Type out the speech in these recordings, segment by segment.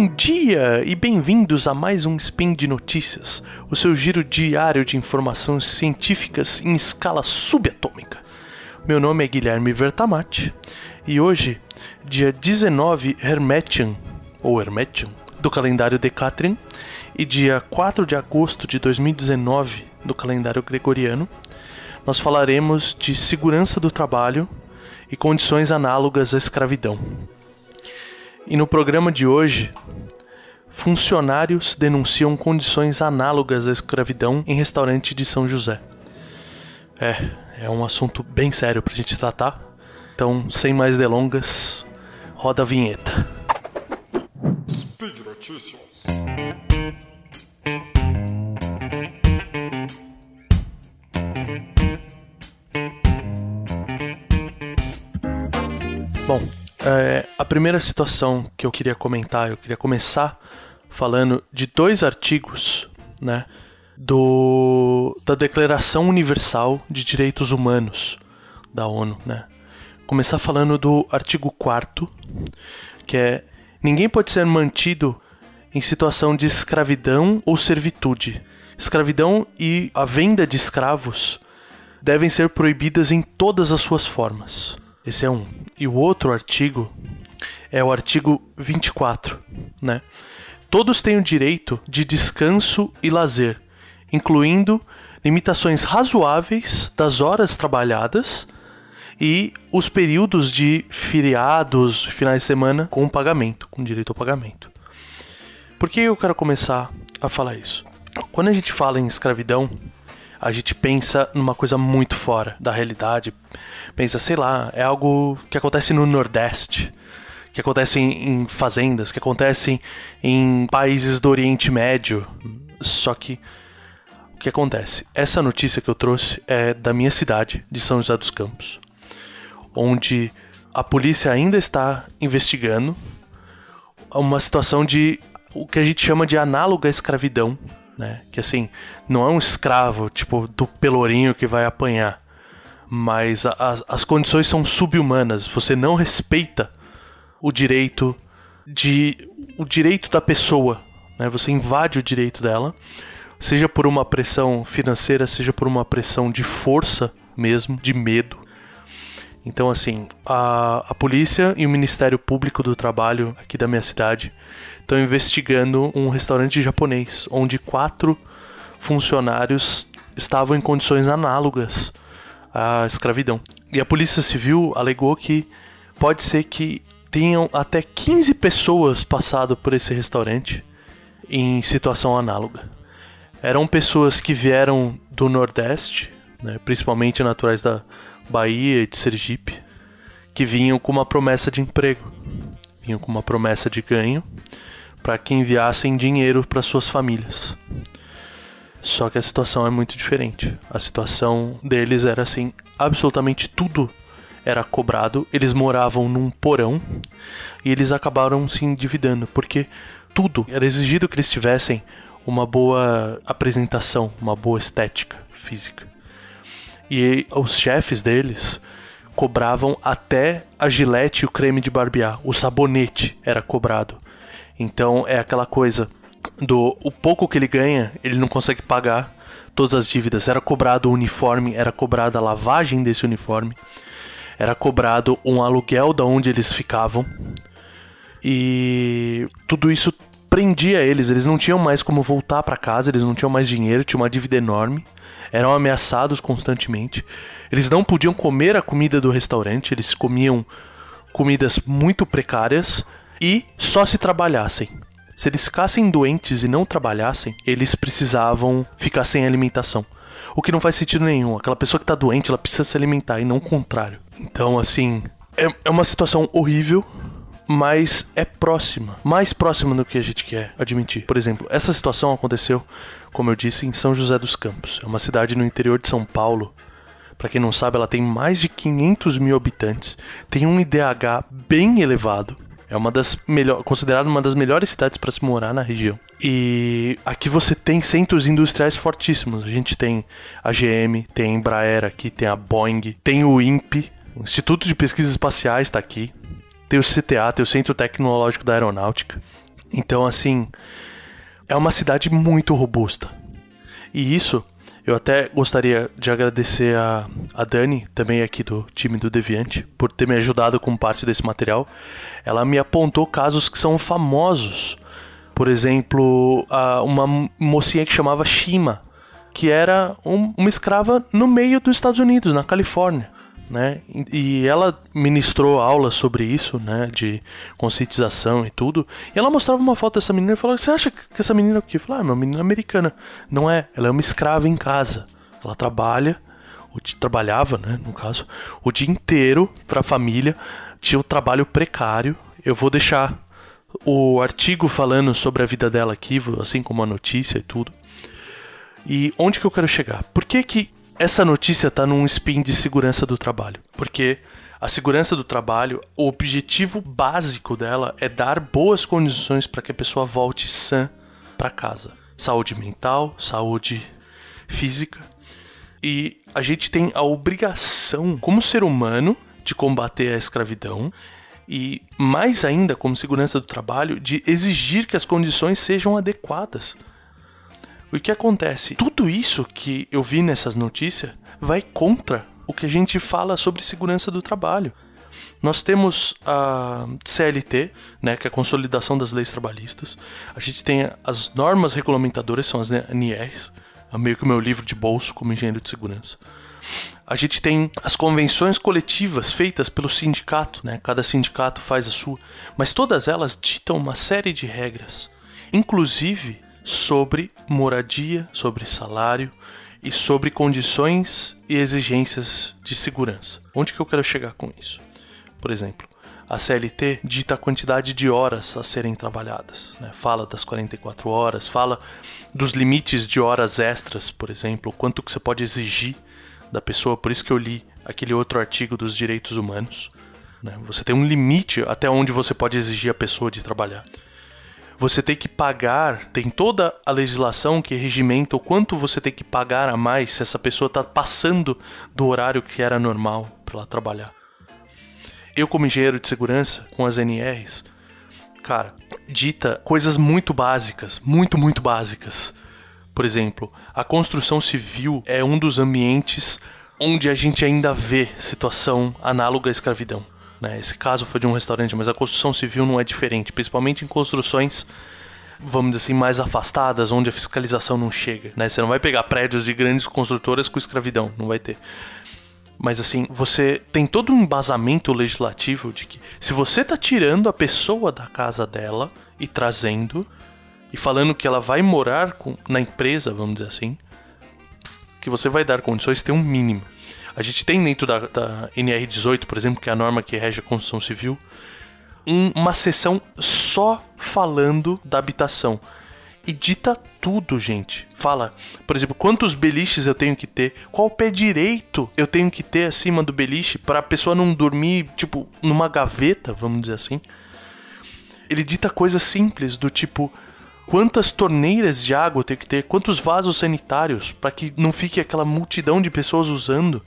Bom dia e bem-vindos a mais um Spin de Notícias, o seu giro diário de informações científicas em escala subatômica. Meu nome é Guilherme Vertamati e hoje, dia 19 Hermetian, ou Hermetian, do calendário Decatrian, e dia 4 de agosto de 2019 do calendário gregoriano, nós falaremos de segurança do trabalho e condições análogas à escravidão. E no programa de hoje, funcionários denunciam condições análogas à escravidão em restaurante de São José. É, é um assunto bem sério pra gente tratar. Então, sem mais delongas, roda a vinheta. Speed Notícias. A primeira situação que eu queria comentar, eu queria começar falando de dois artigos, né, do, da Declaração Universal de Direitos Humanos da ONU, né. Começar falando do artigo 4 que é ninguém pode ser mantido em situação de escravidão ou servitude. Escravidão e a venda de escravos devem ser proibidas em todas as suas formas. Esse é um. E o outro artigo é o artigo 24, né? Todos têm o direito de descanso e lazer, incluindo limitações razoáveis das horas trabalhadas e os períodos de feriados, finais de semana com pagamento, com direito ao pagamento. Por que eu quero começar a falar isso? Quando a gente fala em escravidão, a gente pensa numa coisa muito fora da realidade. Pensa, sei lá, é algo que acontece no Nordeste, que acontece em, fazendas, que acontece em países do Oriente Médio. Só que o que acontece? Essa notícia que eu trouxe é da minha cidade, de São José dos Campos, onde a polícia ainda está investigando uma situação de o que a gente chama de análoga escravidão né? Que assim, não é um escravo, tipo, do pelourinho que vai apanhar. Mas a, a, as condições são subhumanas. Você não respeita o direito de o direito da pessoa, né? Você invade o direito dela, seja por uma pressão financeira, seja por uma pressão de força mesmo, de medo. Então, assim, a, a polícia e o Ministério Público do Trabalho aqui da minha cidade estão investigando um restaurante japonês, onde quatro funcionários estavam em condições análogas à escravidão. E a Polícia Civil alegou que pode ser que tenham até 15 pessoas passado por esse restaurante em situação análoga. Eram pessoas que vieram do Nordeste, né, principalmente naturais da Bahia e de Sergipe, que vinham com uma promessa de emprego, vinham com uma promessa de ganho para que enviassem dinheiro para suas famílias. Só que a situação é muito diferente. A situação deles era assim: absolutamente tudo era cobrado. Eles moravam num porão e eles acabaram se endividando porque tudo era exigido que eles tivessem uma boa apresentação, uma boa estética física. E os chefes deles cobravam até a gilete e o creme de barbear, o sabonete era cobrado. Então é aquela coisa do o pouco que ele ganha, ele não consegue pagar todas as dívidas. Era cobrado o uniforme, era cobrada a lavagem desse uniforme, era cobrado um aluguel da onde eles ficavam. E tudo isso prendia eles, eles não tinham mais como voltar para casa, eles não tinham mais dinheiro, tinha uma dívida enorme, eram ameaçados constantemente. Eles não podiam comer a comida do restaurante, eles comiam comidas muito precárias e só se trabalhassem. Se eles ficassem doentes e não trabalhassem, eles precisavam ficar sem alimentação. O que não faz sentido nenhum. Aquela pessoa que está doente, ela precisa se alimentar e não o contrário. Então, assim, é, é uma situação horrível, mas é próxima. Mais próxima do que a gente quer admitir. Por exemplo, essa situação aconteceu, como eu disse, em São José dos Campos. É uma cidade no interior de São Paulo. Para quem não sabe, ela tem mais de 500 mil habitantes, tem um IDH bem elevado é uma das melhores, considerada uma das melhores cidades para se morar na região. E aqui você tem centros industriais fortíssimos. A gente tem a GM, tem a Embraer aqui, tem a Boeing, tem o INPE, o Instituto de Pesquisas Espaciais está aqui. Tem o CTA, tem o Centro Tecnológico da Aeronáutica. Então, assim, é uma cidade muito robusta. E isso eu até gostaria de agradecer a, a Dani, também aqui do time do Deviante, por ter me ajudado com parte desse material. Ela me apontou casos que são famosos. Por exemplo, a, uma mocinha que chamava Shima, que era um, uma escrava no meio dos Estados Unidos, na Califórnia né? E ela ministrou aulas sobre isso, né? De conscientização e tudo. E ela mostrava uma foto dessa menina e falou: Você acha que essa menina é o quê? Eu falei: Ah, é uma menina americana. Não é, ela é uma escrava em casa. Ela trabalha, ou trabalhava, né? No caso, o dia inteiro para a família. Tinha um trabalho precário. Eu vou deixar o artigo falando sobre a vida dela aqui, assim como a notícia e tudo. E onde que eu quero chegar? Por que que essa notícia está num spin de segurança do trabalho, porque a segurança do trabalho, o objetivo básico dela é dar boas condições para que a pessoa volte sã para casa. Saúde mental, saúde física. E a gente tem a obrigação, como ser humano, de combater a escravidão e, mais ainda, como segurança do trabalho, de exigir que as condições sejam adequadas o que acontece? Tudo isso que eu vi nessas notícias vai contra o que a gente fala sobre segurança do trabalho. Nós temos a CLT, né, que é a Consolidação das Leis Trabalhistas. A gente tem as normas regulamentadoras, são as NRs, é meio que o meu livro de bolso como engenheiro de segurança. A gente tem as convenções coletivas feitas pelo sindicato, né? Cada sindicato faz a sua, mas todas elas ditam uma série de regras, inclusive sobre moradia, sobre salário e sobre condições e exigências de segurança. Onde que eu quero chegar com isso? Por exemplo, a CLT dita a quantidade de horas a serem trabalhadas, né? fala das 44 horas, fala dos limites de horas extras, por exemplo, quanto que você pode exigir da pessoa. Por isso que eu li aquele outro artigo dos direitos humanos. Né? Você tem um limite até onde você pode exigir a pessoa de trabalhar você tem que pagar, tem toda a legislação que regimenta o quanto você tem que pagar a mais se essa pessoa está passando do horário que era normal para ela trabalhar. Eu, como engenheiro de segurança, com as NRs, cara, dita coisas muito básicas, muito, muito básicas. Por exemplo, a construção civil é um dos ambientes onde a gente ainda vê situação análoga à escravidão. Né? Esse caso foi de um restaurante, mas a construção civil não é diferente, principalmente em construções vamos dizer assim, mais afastadas, onde a fiscalização não chega. Né? Você não vai pegar prédios de grandes construtoras com escravidão, não vai ter. Mas assim, você tem todo um embasamento legislativo de que se você tá tirando a pessoa da casa dela e trazendo, e falando que ela vai morar com, na empresa, vamos dizer assim, que você vai dar condições ter um mínimo. A gente tem dentro da, da NR18, por exemplo, que é a norma que rege a construção civil, um, uma seção só falando da habitação. E dita tudo, gente. Fala, por exemplo, quantos beliches eu tenho que ter, qual pé direito eu tenho que ter acima do beliche para a pessoa não dormir, tipo, numa gaveta, vamos dizer assim. Ele dita coisas simples do tipo quantas torneiras de água eu tenho que ter, quantos vasos sanitários para que não fique aquela multidão de pessoas usando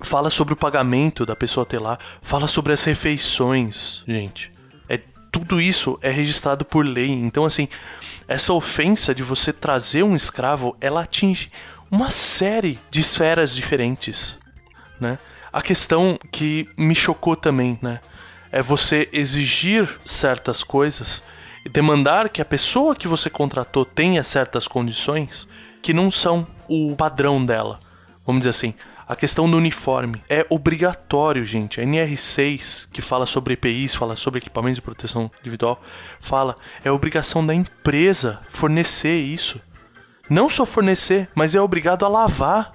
fala sobre o pagamento da pessoa ter lá, fala sobre as refeições, gente. É tudo isso é registrado por lei. Então assim, essa ofensa de você trazer um escravo, ela atinge uma série de esferas diferentes, né? A questão que me chocou também, né, é você exigir certas coisas demandar que a pessoa que você contratou tenha certas condições que não são o padrão dela. Vamos dizer assim, a questão do uniforme é obrigatório, gente. A NR6, que fala sobre EPIs, fala sobre equipamentos de proteção individual, fala, é obrigação da empresa fornecer isso. Não só fornecer, mas é obrigado a lavar.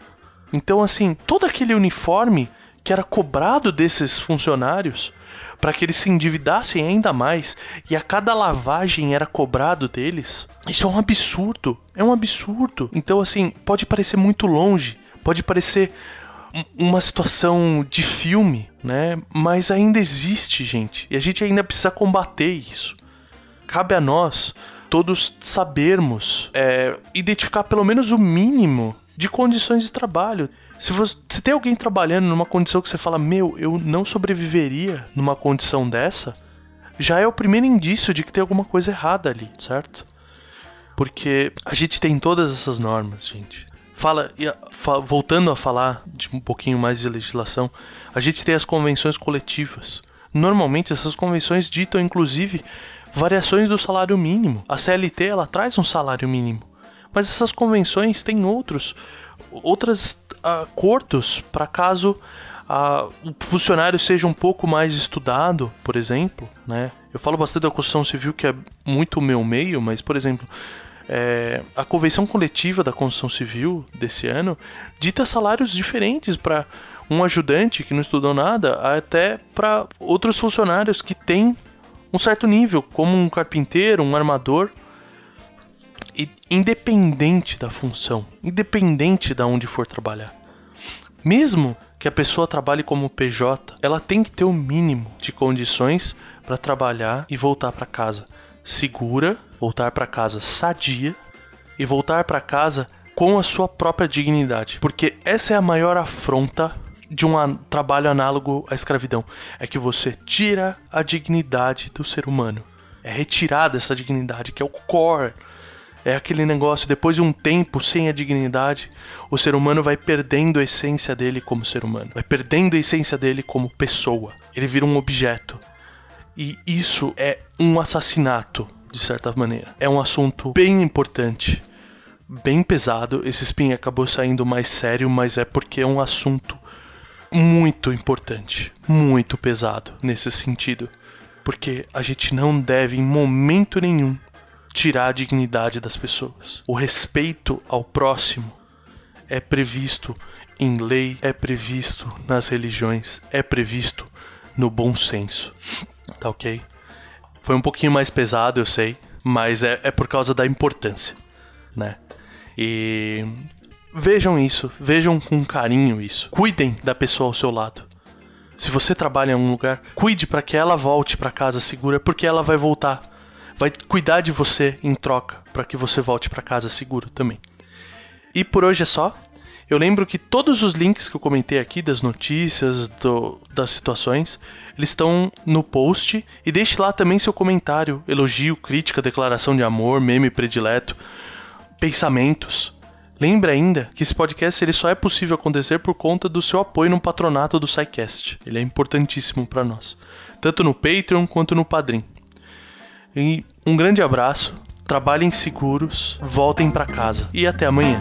Então, assim, todo aquele uniforme que era cobrado desses funcionários para que eles se endividassem ainda mais e a cada lavagem era cobrado deles. Isso é um absurdo, é um absurdo. Então assim, pode parecer muito longe, pode parecer uma situação de filme, né? Mas ainda existe, gente, e a gente ainda precisa combater isso. Cabe a nós todos sabermos é, identificar pelo menos o mínimo de condições de trabalho. Se, você, se tem alguém trabalhando numa condição que você fala, meu, eu não sobreviveria numa condição dessa, já é o primeiro indício de que tem alguma coisa errada ali, certo? Porque a gente tem todas essas normas, gente. Fala, voltando a falar de um pouquinho mais de legislação, a gente tem as convenções coletivas. Normalmente essas convenções ditam inclusive variações do salário mínimo. A CLT ela traz um salário mínimo, mas essas convenções têm outros outros acordos para caso uh, o funcionário seja um pouco mais estudado, por exemplo, né? Eu falo bastante da construção civil que é muito o meu meio, mas por exemplo, é, a convenção coletiva da construção civil desse ano dita salários diferentes para um ajudante que não estudou nada até para outros funcionários que têm um certo nível, como um carpinteiro, um armador, e independente da função, independente de onde for trabalhar. Mesmo que a pessoa trabalhe como PJ, ela tem que ter o mínimo de condições para trabalhar e voltar para casa segura, voltar para casa sadia e voltar para casa com a sua própria dignidade, porque essa é a maior afronta de um trabalho análogo à escravidão, é que você tira a dignidade do ser humano. É retirada essa dignidade, que é o core. É aquele negócio, depois de um tempo sem a dignidade, o ser humano vai perdendo a essência dele como ser humano, vai perdendo a essência dele como pessoa. Ele vira um objeto. E isso é um assassinato, de certa maneira. É um assunto bem importante, bem pesado. Esse spin acabou saindo mais sério, mas é porque é um assunto muito importante, muito pesado nesse sentido. Porque a gente não deve, em momento nenhum, tirar a dignidade das pessoas. O respeito ao próximo é previsto em lei, é previsto nas religiões, é previsto no bom senso tá ok? Foi um pouquinho mais pesado, eu sei, mas é, é por causa da importância, né? E vejam isso, vejam com carinho isso. Cuidem da pessoa ao seu lado. Se você trabalha em um lugar, cuide para que ela volte para casa segura, porque ela vai voltar. Vai cuidar de você em troca para que você volte para casa seguro também. E por hoje é só. Eu lembro que todos os links que eu comentei aqui das notícias, do, das situações, eles estão no post e deixe lá também seu comentário, elogio, crítica, declaração de amor, meme predileto, pensamentos. Lembre ainda que esse podcast ele só é possível acontecer por conta do seu apoio no patronato do SciCast. Ele é importantíssimo para nós, tanto no Patreon quanto no Padrim. E um grande abraço, trabalhem seguros, voltem para casa e até amanhã.